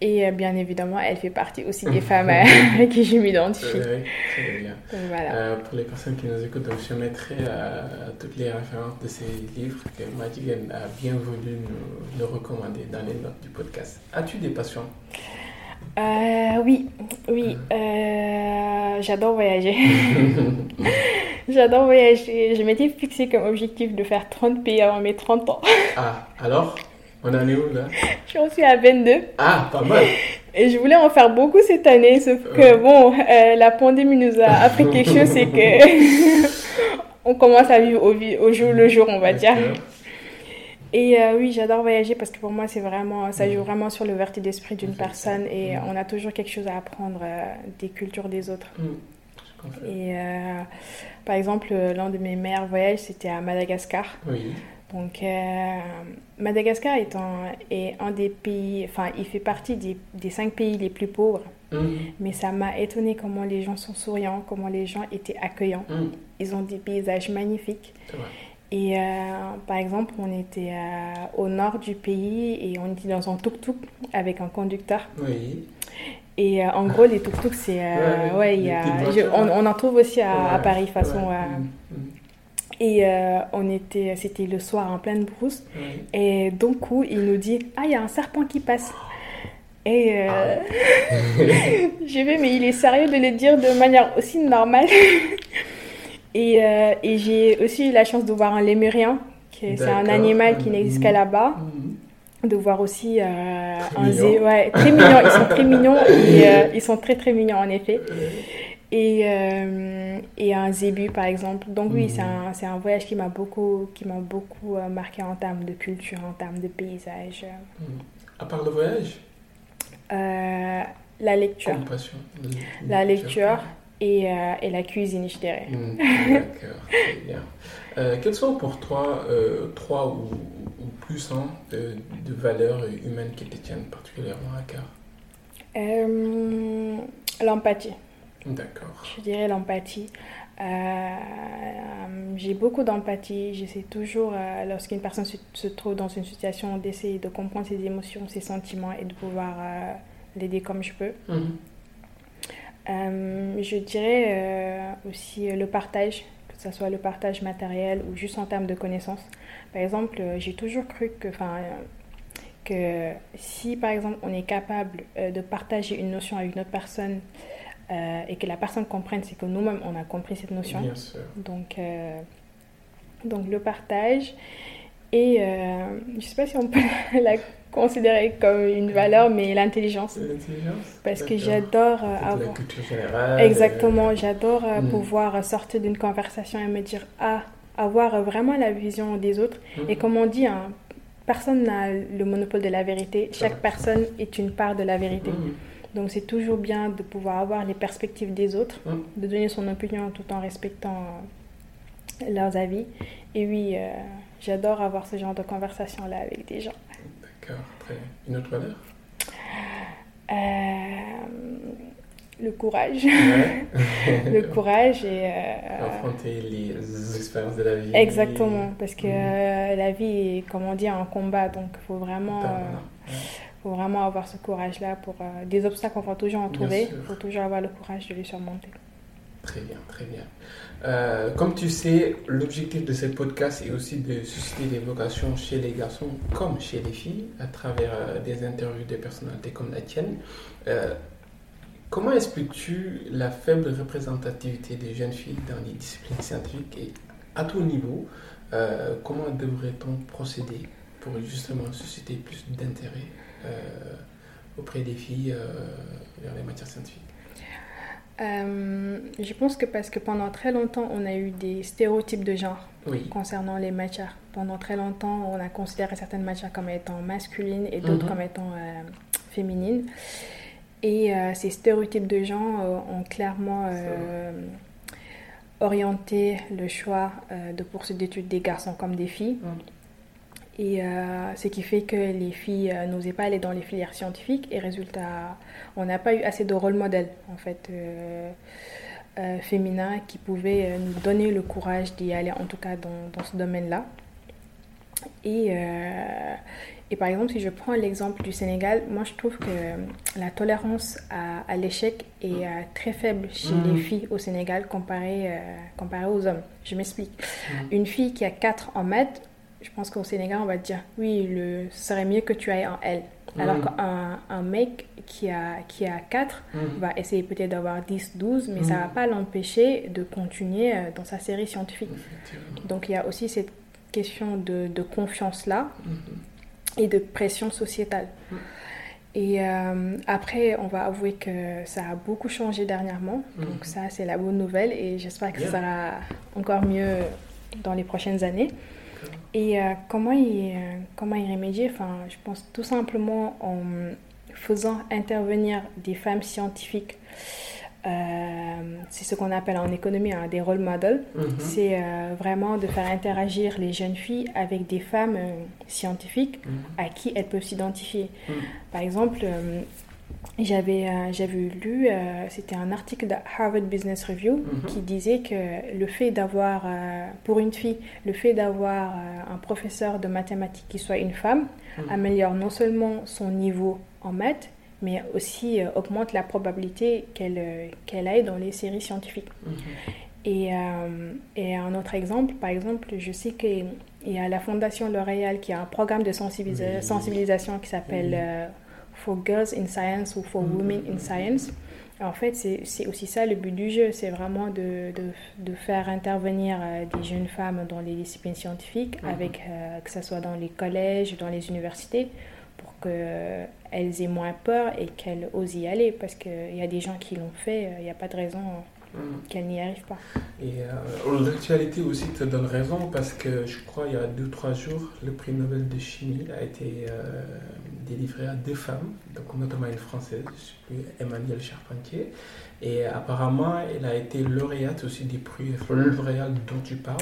Speaker 2: et euh, bien évidemment, elle fait partie aussi des femmes avec qui je m'identifie.
Speaker 1: très bien. Voilà. Euh, pour les personnes qui nous écoutent, donc je mettrai euh, toutes les références de ces livres que Madigan a bien voulu nous, recommander dans les notes du podcast. As-tu des passions?
Speaker 2: Oui, oui. J'adore voyager. J'adore voyager. Je m'étais fixé comme objectif de faire 30 pays avant mes 30 ans.
Speaker 1: ah, alors? On en est où là?
Speaker 2: J'en suis à 22.
Speaker 1: Ah, pas mal.
Speaker 2: Et je voulais en faire beaucoup cette année, sauf que bon, euh, la pandémie nous a appris quelque chose, c'est que on commence à vivre au, jour le jour, on va dire. Et euh, oui, j'adore voyager parce que pour moi, c'est vraiment, ça joue vraiment sur l'ouverture d'esprit d'une personne et on a toujours quelque chose à apprendre euh, des cultures des autres. Mm. Et par exemple, l'un de mes meilleurs voyages, c'était à Madagascar. Oui. Donc, euh, Madagascar est un, est un, des pays, enfin, il fait partie des, des cinq pays les plus pauvres. Mhm. Mais ça m'a étonné comment les gens sont souriants, comment les gens étaient accueillants. Mhm. Ils ont des paysages magnifiques. Et euh, par exemple, on était euh, au nord du pays et on était dans un tuk-tuk avec un conducteur. Oui. Et en gros, les tuk-tuk, c'est. ouais, y a, on, on, en trouve aussi à, Paris, façon. Mhm. Et euh, on était, c'était le soir en pleine brousse. Et donc, coup, il nous dit Ah, il y a un serpent qui passe. Et euh, ah. je vais, mais il est sérieux de le dire de manière aussi normale. et, euh, et j'ai aussi eu la chance de voir un lémurien, qui c'est un animal qui n'existe qu'à là-bas. Mhm. De voir aussi un zé, ouais, très mignon. Ils sont très mignons. Et, ils sont très très mignons en effet et, euh, et un zébu par exemple. Donc oui, c'est mhm. un, un, voyage qui m'a beaucoup, qui beaucoup euh, marqué en termes de culture, en termes de paysage.
Speaker 1: Mhm. À part le voyage?
Speaker 2: Euh, La lecture. La lecture et, et, la cuisine, je dirais.
Speaker 1: Mhm. D'accord, très bien. quelles sont pour toi trois ou, ou plus hein, de valeurs humaines qui te tiennent particulièrement à cœur?
Speaker 2: L'empathie.
Speaker 1: D'accord.
Speaker 2: Je dirais l'empathie. Euh, j'ai beaucoup d'empathie. J'essaie toujours, euh, lorsqu'une personne se, trouve dans une situation, d'essayer de comprendre ses émotions, ses sentiments et de pouvoir euh, l'aider comme je peux. Mhm. je dirais aussi le partage, que ce soit le partage matériel ou juste en termes de connaissances. Par exemple, j'ai toujours cru que, que si par exemple on est capable de partager une notion à une autre personne et que la personne comprenne, c'est que nous-mêmes on a compris cette notion.
Speaker 1: Bien sûr.
Speaker 2: Donc, donc le partage. Et je ne sais pas si on peut la considérée comme une valeur, mais l'intelligence. Parce que j'adore euh, avoir.
Speaker 1: La culture générale.
Speaker 2: Exactement, j'adore euh, hmm. pouvoir sortir d'une conversation et me dire ah, avoir vraiment la vision des autres. Hmm. Et comme on dit, hein, personne n'a le monopole de la vérité. Chaque personne est une part de la vérité. Hmm. Donc c'est toujours bien de pouvoir avoir les perspectives des autres, de donner son opinion tout en respectant euh, leurs avis. Et oui, j'adore avoir ce genre de conversation-là avec des gens.
Speaker 1: Une autre valeur?
Speaker 2: Euh, Le courage. le courage et...
Speaker 1: Euh, Affronter les expériences de la vie.
Speaker 2: Exactement, parce que mhm. la vie est, comme on dit, un combat, donc il faut vraiment... faut vraiment avoir ce courage-là pour des obstacles, on va toujours en trouver. Il faut toujours avoir le courage de les surmonter.
Speaker 1: Très bien, très bien. Euh, comme tu sais, l'objectif de ce podcast est aussi de susciter des vocations chez les garçons comme chez les filles à travers euh, des interviews de personnalités comme la tienne. Euh, comment expliques-tu la faible représentativité des jeunes filles dans les disciplines scientifiques et à tout niveau, comment devrait-on procéder pour justement susciter plus d'intérêt auprès des filles vers les matières scientifiques
Speaker 2: euh, je pense que parce que pendant très longtemps, on a eu des stéréotypes de genre concernant les matières. Pendant très longtemps, on a considéré certaines matières comme étant masculines et d'autres mhm. comme étant euh, féminines. Et euh, ces stéréotypes de genre ont clairement orienté le choix de poursuite d'études des garçons comme des filles. Mhm. Et euh, ce qui fait que les filles euh, n'osaient pas aller dans les filières scientifiques. Et résultat, on n'a pas eu assez de rôle modèle, en fait, euh, féminin qui pouvait nous donner le courage d'y aller, en tout cas dans, dans ce domaine-là. Et, et, par exemple, si je prends l'exemple du Sénégal, moi je trouve que la tolérance à, à l'échec est très faible chez les mmh. filles au Sénégal comparé, comparé aux hommes. Je m'explique. Mmh. Une fille qui a 4 en maths, je pense qu'au Sénégal, on va dire, oui, le, ce serait mieux que tu ailles en L. Alors qu'un un mec qui a, qui a 4 mm. va essayer peut-être d'avoir 10, 12, mais ça ne va mm. pas l'empêcher de continuer euh, dans sa série scientifique. Donc il y a aussi cette question de, de confiance-là mm-hmm. et de pression sociétale. Et euh, après, on va avouer que ça a beaucoup changé dernièrement. Donc ça, c'est la bonne nouvelle et j'espère que ça sera encore mieux dans les prochaines années. Et euh, comment, y, euh, comment y remédier enfin, Je pense tout simplement en faisant intervenir des femmes scientifiques. Euh, c'est ce qu'on appelle en économie hein, des role models. Mhm. C'est vraiment de faire interagir les jeunes filles avec des femmes scientifiques mhm. à qui elles peuvent s'identifier. Mhm. Par exemple, j'avais euh, lu, euh, c'était un article de Harvard Business Review mhm. qui disait que le fait d'avoir, euh, pour une fille, le fait d'avoir un professeur de mathématiques qui soit une femme mhm. améliore non seulement son niveau en maths, mais aussi augmente la probabilité qu'elle qu'elle aille dans les séries scientifiques. Mhm. Et, et, un autre exemple, par exemple, je sais qu'il y a la Fondation L'Oréal qui a un programme de sensibilisation qui s'appelle for girls in science ou for mm-hmm. women in science. En fait, c'est aussi ça le but du jeu, c'est vraiment de, de, de, faire intervenir euh, des jeunes femmes dans les disciplines scientifiques, mm-hmm. avec, euh, que ce soit dans les collèges, dans les universités, pour qu'elles aient moins peur et qu'elles osent y aller, parce qu'il y a des gens qui l'ont fait, il n'y a pas de raison mm. qu'elles n'y arrivent pas.
Speaker 1: Et euh, l'actualité aussi te donne raison, parce que je crois il y a 2-3 jours, le prix Nobel de chimie a été délivré à deux femmes, donc notamment une française, Emmanuelle Charpentier. Et apparemment, elle a été lauréate aussi des prix L'Oréal dont tu parles.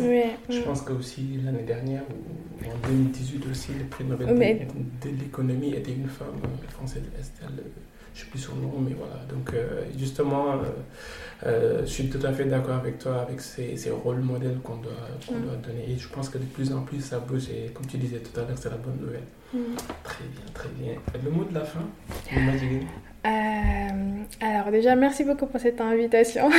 Speaker 1: Je pense que aussi l'année dernière, ou en 2018 aussi, le prix Nobel de, l'économie était une femme française, Estelle je suis plus sur le nom, mais voilà. Donc, justement, je suis tout à fait d'accord avec toi, avec ces, ces rôles modèles qu'on doit, mm. doit donner. Et je pense que de plus en plus, ça bouge. Et comme tu disais tout à l'heure, c'est la bonne nouvelle. Mm. Très bien, très bien. Le mot de la fin,
Speaker 2: euh, alors déjà, merci beaucoup pour cette invitation.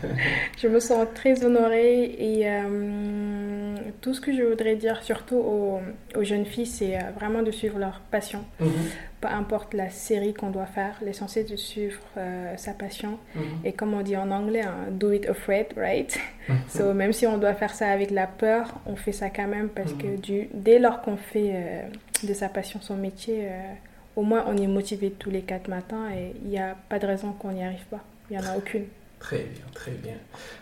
Speaker 2: je me sens très honorée et euh, tout ce que je voudrais dire, surtout aux, jeunes filles, c'est euh, vraiment de suivre leur passion. Mhm. Peu importe la série qu'on doit faire, l'essentiel de suivre sa passion. Mhm. Et comme on dit en anglais, hein, do it afraid, right? Mhm. so, même si on doit faire ça avec la peur, on fait ça quand même parce que du, dès lors qu'on fait de sa passion son métier, au moins on est motivé tous les quatre matins et il n'y a pas de raison qu'on n'y arrive pas. Il n'y en a aucune.
Speaker 1: Très bien, très bien.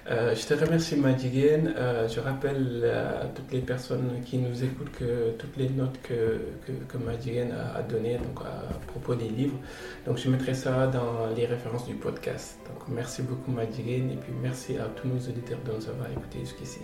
Speaker 1: Euh, je te remercie Madigen. Euh, je rappelle à toutes les personnes qui nous écoutent que toutes les notes que, que, a, données donc à propos des livres, donc je mettrai ça dans les références du podcast. Donc merci beaucoup Madigen et puis merci à tous nos auditeurs de nous avoir écoutés jusqu'ici.